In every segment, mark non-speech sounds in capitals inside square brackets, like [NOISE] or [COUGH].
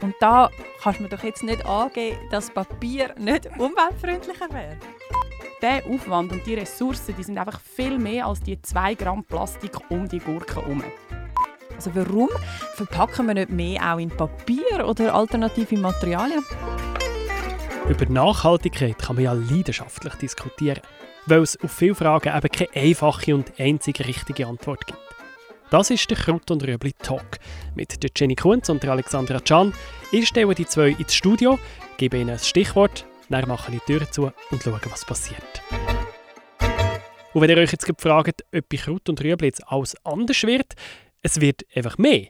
Und da kannst du mir doch jetzt nicht angeben, dass Papier nicht umweltfreundlicher wäre. Der Aufwand und die Ressourcen die sind einfach viel mehr als die 2 Gramm Plastik um die Gurke herum. Also warum verpacken wir nicht mehr auch in Papier oder alternative Materialien? Über Nachhaltigkeit kann man ja leidenschaftlich diskutieren, weil es auf viele Fragen eben keine einfache und einzige richtige Antwort gibt. Das ist der Krut und Rüebli Talk mit der Jenny Kunz und der Alexandra Can. Ich stelle die zwei ins Studio, gebe ihnen ein Stichwort, dann mache ich die Tür zu und schaue, was passiert. Und wenn ihr euch jetzt fragt, ob bei Krut und Rüebli jetzt alles anders wird, es wird einfach mehr.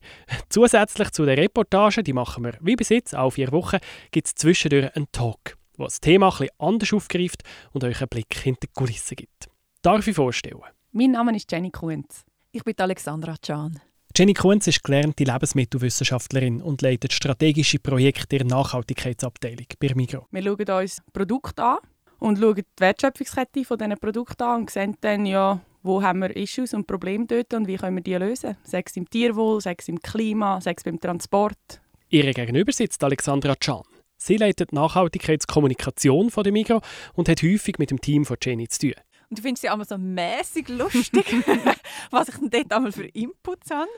Zusätzlich zu den Reportagen, die machen wir wie bis jetzt, alle vier Wochen, gibt es zwischendurch einen Talk, wo das Thema etwas anders aufgreift und euch einen Blick hinter die Kulissen gibt. Darf ich vorstellen? Mein Name ist Jenny Kunz. Ich bin Alexandra Can. Jenny Kunz ist gelernte Lebensmittelwissenschaftlerin und leitet strategische Projekte der Nachhaltigkeitsabteilung bei Migros. Wir schauen uns Produkte an und schauen die Wertschöpfungskette von diesen Produkten an und sehen dann, ja, wo haben wir Issues und Probleme dort und wie können wir die lösen. Sei es im Tierwohl, sei es im Klima, sei es beim Transport. Ihre Gegenüber sitzt Alexandra Can. Sie leitet Nachhaltigkeitskommunikation von der Migros und hat häufig mit dem Team von Jenny zu tun. Und du findest sie einmal so mäßig lustig, [LAUGHS] was ich denn dort einmal für Inputs habe.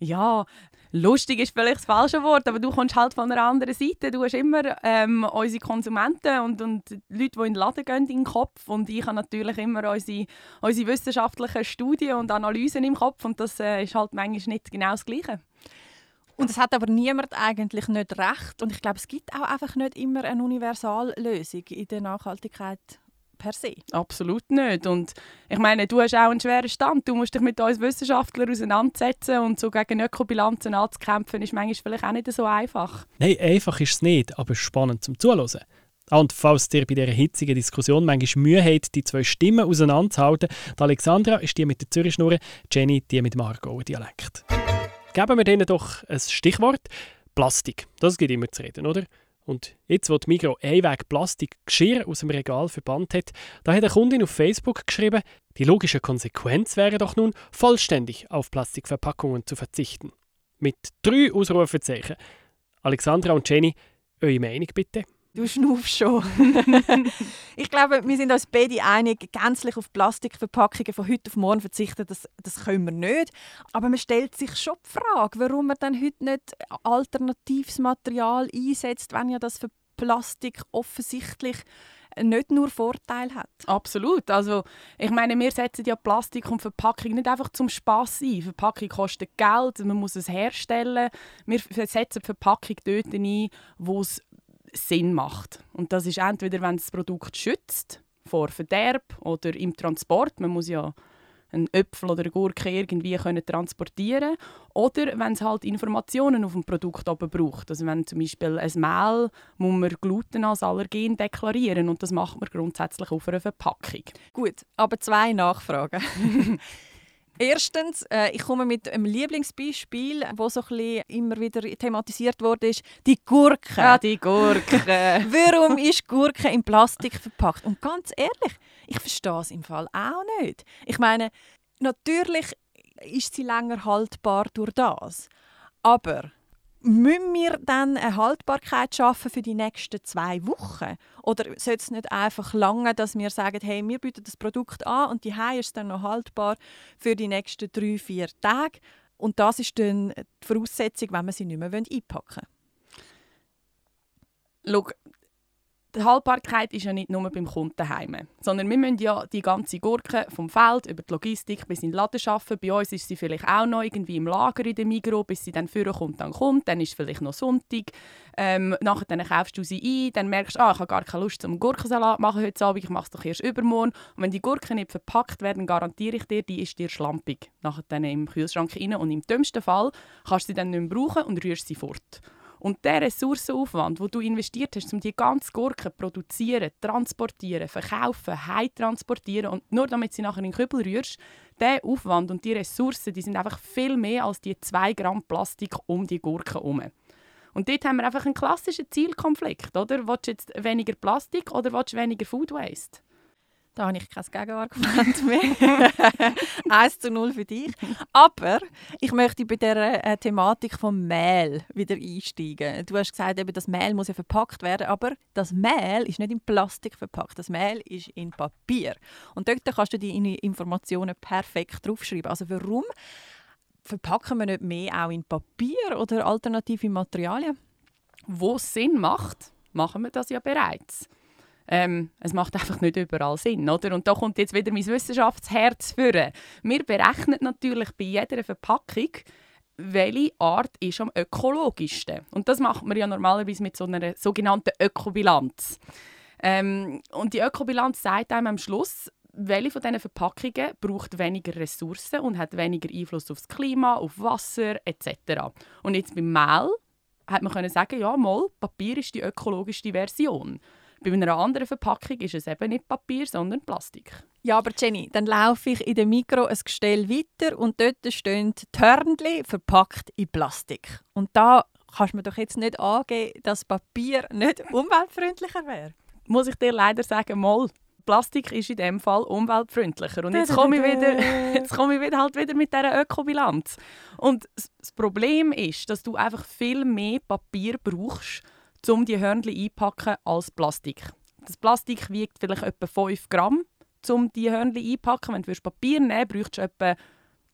Ja, lustig ist vielleicht das falsche Wort, aber du kommst halt von einer anderen Seite. Du hast immer ähm, unsere Konsumenten und, und Leute, die in den Laden gehen, im Kopf. Und ich habe natürlich immer unsere, unsere wissenschaftlichen Studien und Analysen im Kopf. Und das äh, ist halt manchmal nicht genau das Gleiche. Und es hat aber niemand eigentlich nicht recht. Und ich glaube, es gibt auch einfach nicht immer eine Universallösung in der Nachhaltigkeit per se. Absolut nicht. Und ich meine, du hast auch einen schweren Stand. Du musst dich mit uns Wissenschaftlern auseinandersetzen und so gegen Ökobilanzen anzukämpfen, ist manchmal vielleicht auch nicht so einfach. Nein, einfach ist es nicht, aber spannend zum Zuhören. Ah, und falls ihr bei dieser hitzigen Diskussion manchmal Mühe habt, die zwei Stimmen auseinanderzuhalten, die Alexandra ist die mit der Zürich-Schnurre, Jenny die mit dem Aargauer Dialekt. Geben wir denen doch ein Stichwort. Plastik. Das geht immer zu reden, oder? Und jetzt, wo die Migro Einweg Plastik Geschirr aus dem Regal verbannt hat, da hat eine Kundin auf Facebook geschrieben, die logische Konsequenz wäre doch nun, vollständig auf Plastikverpackungen zu verzichten. Mit drei Ausrufezeichen. Alexandra und Jenny, eure Meinung bitte? Du schnaufst schon. [LAUGHS] ich glaube, wir sind uns beide einig, gänzlich auf Plastikverpackungen von heute auf morgen verzichten, das, das können wir nicht. Aber man stellt sich schon die Frage, warum man dann heute nicht alternatives Material einsetzt, wenn ja das für Plastik offensichtlich nicht nur Vorteil hat. Absolut. Also ich meine, wir setzen ja Plastik und Verpackung nicht einfach zum Spaß ein. Verpackung kostet Geld, man muss es herstellen. Wir setzen Verpackung dort ein, wo es Sinn macht. Und das ist entweder, wenn das Produkt schützt vor Verderb oder im Transport. Man muss ja einen Äpfel oder eine Gurke irgendwie können transportieren oder wenn es halt Informationen auf dem Produkt oben braucht. Also wenn zum Beispiel ein Mehl muss man Gluten als Allergen deklarieren und das macht man grundsätzlich auf einer Verpackung. Gut, aber zwei Nachfragen. [LAUGHS] Erstens, äh, ich komme mit einem Lieblingsbeispiel, wo so ein immer wieder thematisiert wurde, ist die Gurke. Ja, die Gurke. [LAUGHS] Warum ist Gurke in Plastik verpackt? Und ganz ehrlich, ich verstehe es im Fall auch nicht. Ich meine, natürlich ist sie länger haltbar durch das, aber Müssen wir dann eine Haltbarkeit schaffen für die nächsten zwei Wochen? Oder sollte es nicht einfach lange, dass wir sagen, hey, wir bieten das Produkt an und die ist dann noch haltbar für die nächsten drei, vier Tage? Und das ist dann die Voraussetzung, wenn wir sie nicht mehr einpacken wollen. Die Haltbarkeit ist ja nicht nur beim Kunden daheim, sondern wir müssen ja die ganze Gurke vom Feld über die Logistik bis in den Laden schaffen. Bei uns ist sie vielleicht auch noch irgendwie im Lager in der Migro, bis sie dann vorkommt, dann kommt. Dann ist es vielleicht noch Sonntag. Ähm, nachher dann kaufst du sie ein, dann merkst du, ah, ich habe gar keine Lust zum Gurkensalat machen heute Abend, ich mache es doch erst übermorgen. Und wenn die Gurken nicht verpackt werden, garantiere ich dir, die ist dir schlampig. Nachher dann im Kühlschrank rein und im dümmsten Fall kannst du sie dann nicht mehr brauchen und rührst sie fort. Und der Ressourcenaufwand, wo du investiert hast, um die ganze Gurke produzieren, transportieren, verkaufen, heim transportieren und nur damit sie nachher in den Kübel rührst, der Aufwand und die Ressourcen, die sind einfach viel mehr als die 2 Gramm Plastik um die Gurke herum. Und dort haben wir einfach einen klassischen Zielkonflikt, oder? Willst du jetzt weniger Plastik oder willst du weniger Food Waste? Da habe ich kein Gegenargument mehr. [LAUGHS] 1 zu 0 für dich. Aber ich möchte bei der äh, Thematik vom Mehl wieder einsteigen. Du hast gesagt, eben, das Mehl muss ja verpackt werden, aber das Mehl ist nicht in Plastik verpackt. Das Mehl ist in Papier. Und dort kannst du deine Informationen perfekt draufschreiben. Also warum verpacken wir nicht mehr auch in Papier oder alternative Materialien? Wo es Sinn macht, machen wir das ja bereits. Ähm, es macht einfach nicht überall Sinn, oder? Und da kommt jetzt wieder mein Wissenschaftsherz führen. Wir berechnen natürlich bei jeder Verpackung, welche Art ist am ökologischsten. Und das macht man ja normalerweise mit so einer sogenannten Ökobilanz. Ähm, und die Ökobilanz sagt einem am Schluss, welche von diesen Verpackungen braucht weniger Ressourcen und hat weniger Einfluss auf das Klima, auf Wasser etc. Und jetzt beim Mehl hat man können sagen, ja, mal, Papier ist die ökologischste Version. Bei einer anderen Verpackung ist es eben nicht Papier, sondern Plastik. Ja, aber Jenny, dann laufe ich in dem Mikro ein Gestell weiter und dort stehen Törnli verpackt in Plastik. Und da kannst du mir doch jetzt nicht angeben, dass Papier nicht [LAUGHS] umweltfreundlicher wäre. Muss ich dir leider sagen, mal, Plastik ist in dem Fall umweltfreundlicher. Und jetzt komme ich wieder, [LAUGHS] jetzt komme ich wieder halt wieder mit dieser Ökobilanz. Und das Problem ist, dass du einfach viel mehr Papier brauchst, um die Hörnchen einpacken als Plastik. Das Plastik wiegt vielleicht etwa 5 Gramm, um die Hörnchen einpacken. Wenn du Papier nehmen brauchst du etwa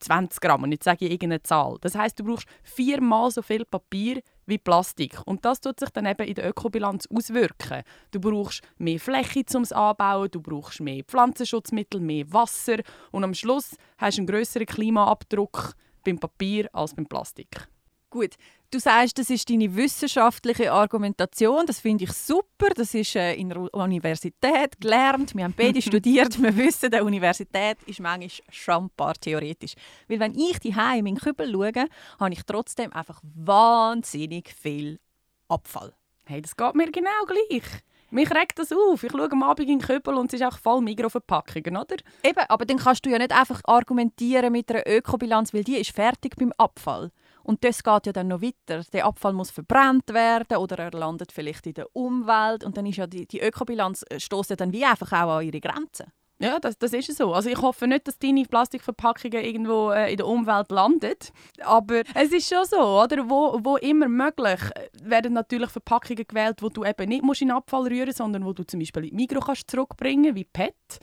20 Gramm. Und jetzt sage ich irgendeine Zahl. Das heißt, du brauchst viermal so viel Papier wie Plastik. Und das tut sich dann eben in der Ökobilanz auswirken. Du brauchst mehr Fläche zum Anbauen, du brauchst mehr Pflanzenschutzmittel, mehr Wasser und am Schluss hast du einen größeren Klimaabdruck beim Papier als beim Plastik. Gut, Du sagst, das ist deine wissenschaftliche Argumentation. Das finde ich super. Das ist äh, in der Universität gelernt. Wir haben beide [LAUGHS] studiert. Wir wissen, die Universität ist manchmal schambar theoretisch. Weil wenn ich die in meinen Kübel schaue, habe ich trotzdem einfach wahnsinnig viel Abfall. Hey, das geht mir genau gleich. Mich regt das auf. Ich schaue am Abend in den Kübel und es ist auch voll Mikroverpackungen, oder? Eben, aber dann kannst du ja nicht einfach argumentieren mit einer Ökobilanz, weil die ist fertig beim Abfall. Und das geht ja dann noch weiter. Der Abfall muss verbrannt werden oder er landet vielleicht in der Umwelt und dann ist ja die, die Ökobilanz äh, stößt ja dann wie einfach auch an ihre Grenzen. Ja, das, das ist so. Also ich hoffe nicht, dass deine Plastikverpackungen irgendwo äh, in der Umwelt landen. Aber es ist schon so, oder? Wo, wo immer möglich äh, werden natürlich Verpackungen gewählt, wo du eben nicht musst in Abfall rühren sondern wo du zum Beispiel in die Mikro kannst zurückbringen wie PET.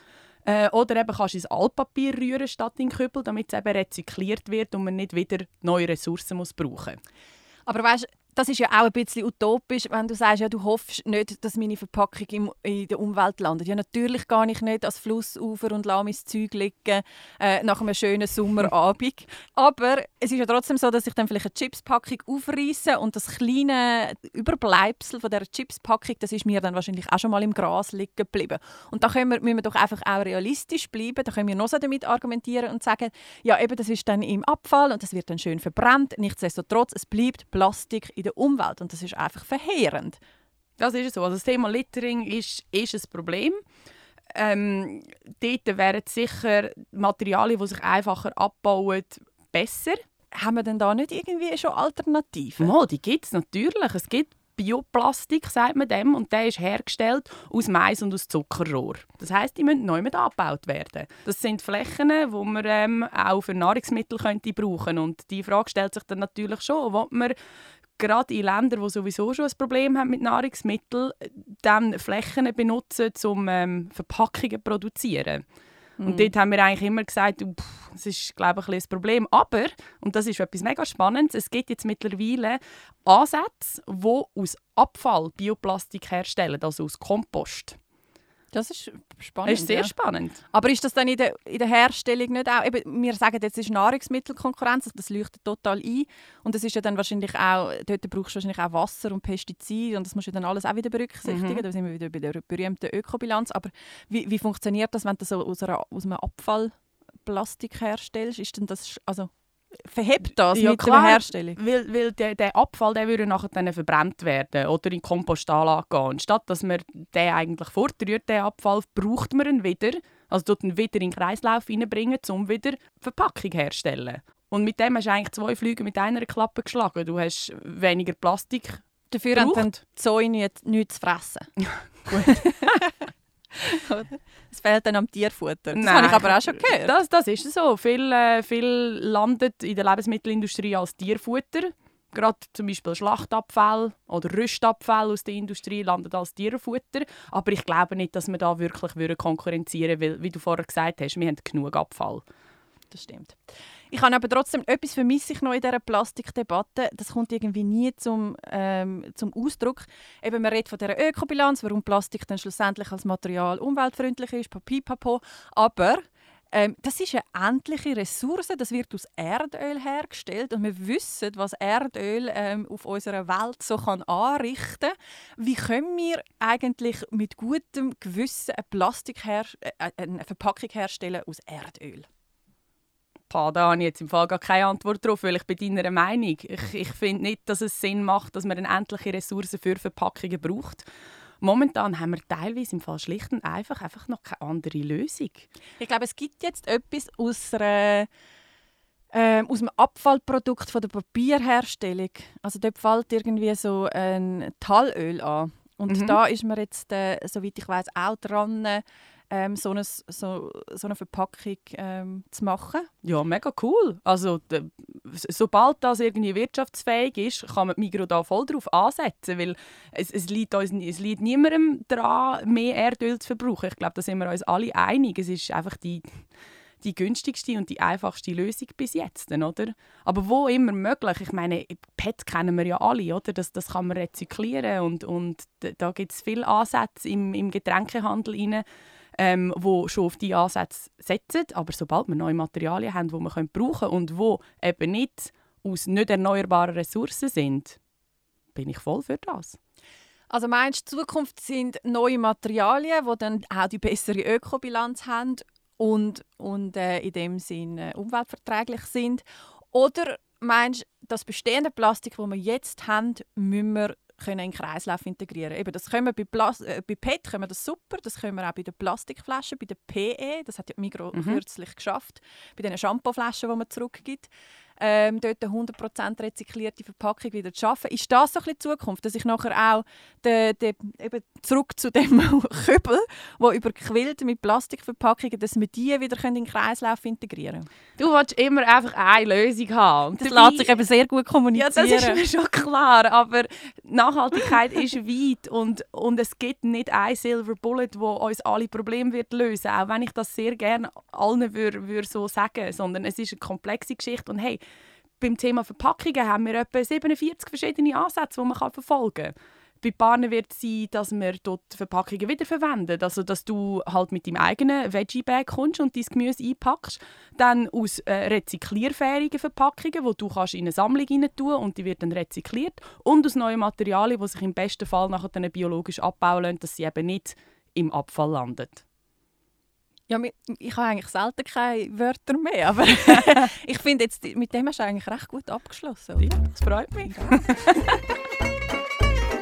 Äh, oder eben kannst du ins Altpapier rühren statt in Kübel, damit es eben rezykliert wird und man nicht wieder neue Ressourcen muss brauchen muss. Aber weißt, das ist ja auch ein bisschen utopisch, wenn du sagst, ja, du hoffst nicht, dass meine Verpackung im, in der Umwelt landet. Ja, natürlich gehe ich nicht ans Flussufer und lasse mein Zeug liegen äh, nach einem schönen Sommerabend. [LAUGHS] Aber es ist ja trotzdem so, dass ich dann vielleicht eine Chipspackung aufreiße und das kleine Überbleibsel von der Chipspackung, das ist mir dann wahrscheinlich auch schon mal im Gras liegen geblieben. Und da können wir, müssen wir doch einfach auch realistisch bleiben. Da können wir noch so damit argumentieren und sagen, ja, eben, das ist dann im Abfall und das wird dann schön verbrannt. Nichtsdestotrotz, es bleibt Plastik in der Umwelt und das ist einfach verheerend. Das ist so. Also das Thema Littering ist, ist ein Problem. Ähm, dort wären sicher Materialien, die sich einfacher abbauen, besser. Haben wir denn da nicht irgendwie schon Alternativen? Mal, die gibt es natürlich. Es gibt Bioplastik, sagt man dem, und der ist hergestellt aus Mais und aus Zuckerrohr. Das heißt, die müssen neu mit abgebaut werden. Das sind Flächen, die man ähm, auch für Nahrungsmittel könnte brauchen und die Frage stellt sich dann natürlich schon, ob man gerade in Ländern, die sowieso schon ein Problem haben mit Nahrungsmitteln, dann Flächen benutzen, um ähm, Verpackungen zu produzieren. Mhm. Und dort haben wir eigentlich immer gesagt, pff, das ist, glaube ich, ein, ein Problem. Aber, und das ist etwas mega Spannendes, es gibt jetzt mittlerweile Ansätze, die aus Abfall Bioplastik herstellen, also aus Kompost. Das ist spannend. Das ist sehr ja. spannend. Aber ist das dann in der, in der Herstellung nicht auch, eben, wir sagen jetzt, es ist Nahrungsmittelkonkurrenz, das leuchtet total ein und es ist ja dann wahrscheinlich auch, dort brauchst du wahrscheinlich auch Wasser und Pestizide und das musst du dann alles auch wieder berücksichtigen, mhm. da sind wir wieder bei der berühmten Ökobilanz, aber wie, wie funktioniert das, wenn du so aus, einer, aus einem Abfall Plastik herstellst, ist denn das, also verhebt das ja, mit klar, der Herstellung? Weil, weil der, der Abfall der würde nachher dann verbrannt werden oder in die Kompostanlage gehen. Statt dass man den eigentlich fortrührt, den Abfall, braucht man ihn wieder, also ihn wieder in den Kreislauf reinbringen, um wieder Verpackung herzustellen. Und mit dem hast du eigentlich zwei Flüge mit einer Klappe geschlagen. Du hast weniger Plastik Dafür haben die Zäune nichts zu fressen. [LAUGHS] [LAUGHS] Gut. [LAUGHS] Es fehlt dann am Tierfutter. Das habe ich aber auch schon [LAUGHS] gehört. Das, das ist so. Viel, äh, viel landet in der Lebensmittelindustrie als Tierfutter. Gerade zum Beispiel Schlachtabfall oder Rüstabfall aus der Industrie landet als Tierfutter. Aber ich glaube nicht, dass wir da wirklich konkurrenzieren würden, weil, wie du vorher gesagt hast, wir haben genug Abfall. Das stimmt. Ich habe aber trotzdem etwas vermisse ich noch in dieser Plastikdebatte. Das kommt irgendwie nie zum, ähm, zum Ausdruck. Eben, man redet von dieser Ökobilanz, warum Plastik dann schlussendlich als Material umweltfreundlich ist, papipapo. Aber ähm, das ist eine endliche Ressource, das wird aus Erdöl hergestellt und wir wissen, was Erdöl ähm, auf unserer Welt so kann anrichten. Wie können wir eigentlich mit gutem Gewissen eine, Plastik äh, eine Verpackung herstellen aus Erdöl? Pah, da habe ich jetzt im Fall gar keine Antwort darauf, weil ich bin deiner Meinung. Ich, ich finde nicht, dass es Sinn macht, dass man eine endliche Ressourcen für Verpackungen braucht. Momentan haben wir teilweise im Fall schlicht und einfach, einfach noch keine andere Lösung. Ich glaube, es gibt jetzt etwas aus einer äh, aus dem Abfallprodukt von der Papierherstellung. Also dort fällt irgendwie so ein Tallöl an. Und mhm. da ist man jetzt, äh, soweit ich weiß, auch dran, ähm, so, eine, so, so eine Verpackung ähm, zu machen. Ja, mega cool. Also sobald das irgendwie wirtschaftsfähig ist, kann man Migro da voll drauf ansetzen, weil es, es, liegt uns, es liegt niemandem daran, mehr Erdöl zu verbrauchen. Ich glaube, da sind wir uns alle einig. Es ist einfach die die günstigste und die einfachste Lösung bis jetzt, oder? Aber wo immer möglich. Ich meine, PET kennen wir ja alle, oder? Das, das kann man rezyklieren und, und da gibt es viele Ansätze im, im Getränkehandel rein, ähm, wo schon auf diese Ansätze setzen. Aber sobald wir neue Materialien haben, die wir können brauchen und wo eben nicht aus nicht erneuerbaren Ressourcen sind, bin ich voll für das. Also meinst du, Zukunft sind neue Materialien, die dann auch die bessere Ökobilanz haben und, und äh, in dem Sinne äh, umweltverträglich sind? Oder meinst du, das bestehende Plastik, das wir jetzt haben, müssen wir können in den Kreislauf integrieren. Eben, das können wir bei, Plas äh, bei PET können wir das super, das können wir auch bei den Plastikflaschen, bei der PE, das hat ja Migro mhm. kürzlich geschafft, bei den Shampooflaschen, die man zurückgibt ähm, dort eine 100% rezyklierte Verpackung wieder zu schaffen. Ist das so ein bisschen die Zukunft, dass ich nachher auch de, de, eben zurück zu dem [LAUGHS] Kübel, der überquillt mit Plastikverpackungen, dass wir die wieder in den Kreislauf integrieren können? Du willst immer einfach eine Lösung haben. Das lässt sich eben sehr gut kommunizieren. Ja, das ist mir schon klar, aber Nachhaltigkeit [LAUGHS] ist weit und, und es gibt nicht ein Silver Bullet, wo uns alle Probleme wird lösen, auch wenn ich das sehr gerne allen würde, würde so sagen, sondern es ist eine komplexe Geschichte und hey, beim Thema Verpackungen haben wir etwa 47 verschiedene Ansätze, die man verfolgen kann. Bei Paaren wird es sein, dass wir dort Verpackungen wiederverwenden. Also, dass du halt mit deinem eigenen Veggie-Bag kommst und dein Gemüse einpackst. Dann aus äh, rezyklierfähigen Verpackungen, die du kannst in eine Sammlung rein tun und die wird dann rezykliert. Und aus neuen Materialien, die sich im besten Fall nachher dann biologisch abbauen lassen, dass sie eben nicht im Abfall landen. Ja, ich habe eigentlich selten keine Wörter mehr, aber [LAUGHS] ich finde jetzt, mit dem hast du eigentlich recht gut abgeschlossen. Oder? Ja, das freut mich. [LAUGHS]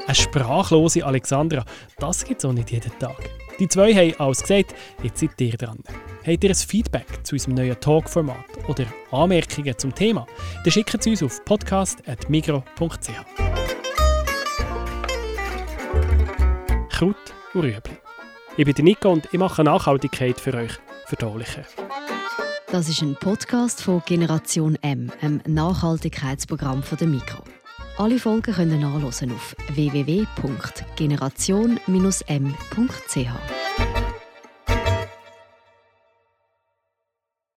Eine sprachlose Alexandra, das gibt es auch nicht jeden Tag. Die zwei haben alles gesagt, jetzt seid ihr dran. Habt ihr ein Feedback zu unserem neuen Talk-Format oder Anmerkungen zum Thema, dann schickt es uns auf podcast.migro.ch. Kraut und Rüebli. Ich bin Nico und ich mache Nachhaltigkeit für euch verdaulicher. Das ist ein Podcast von Generation M, einem Nachhaltigkeitsprogramm von der Mikro. Alle Folgen können nachlesen auf www.generation-m.ch.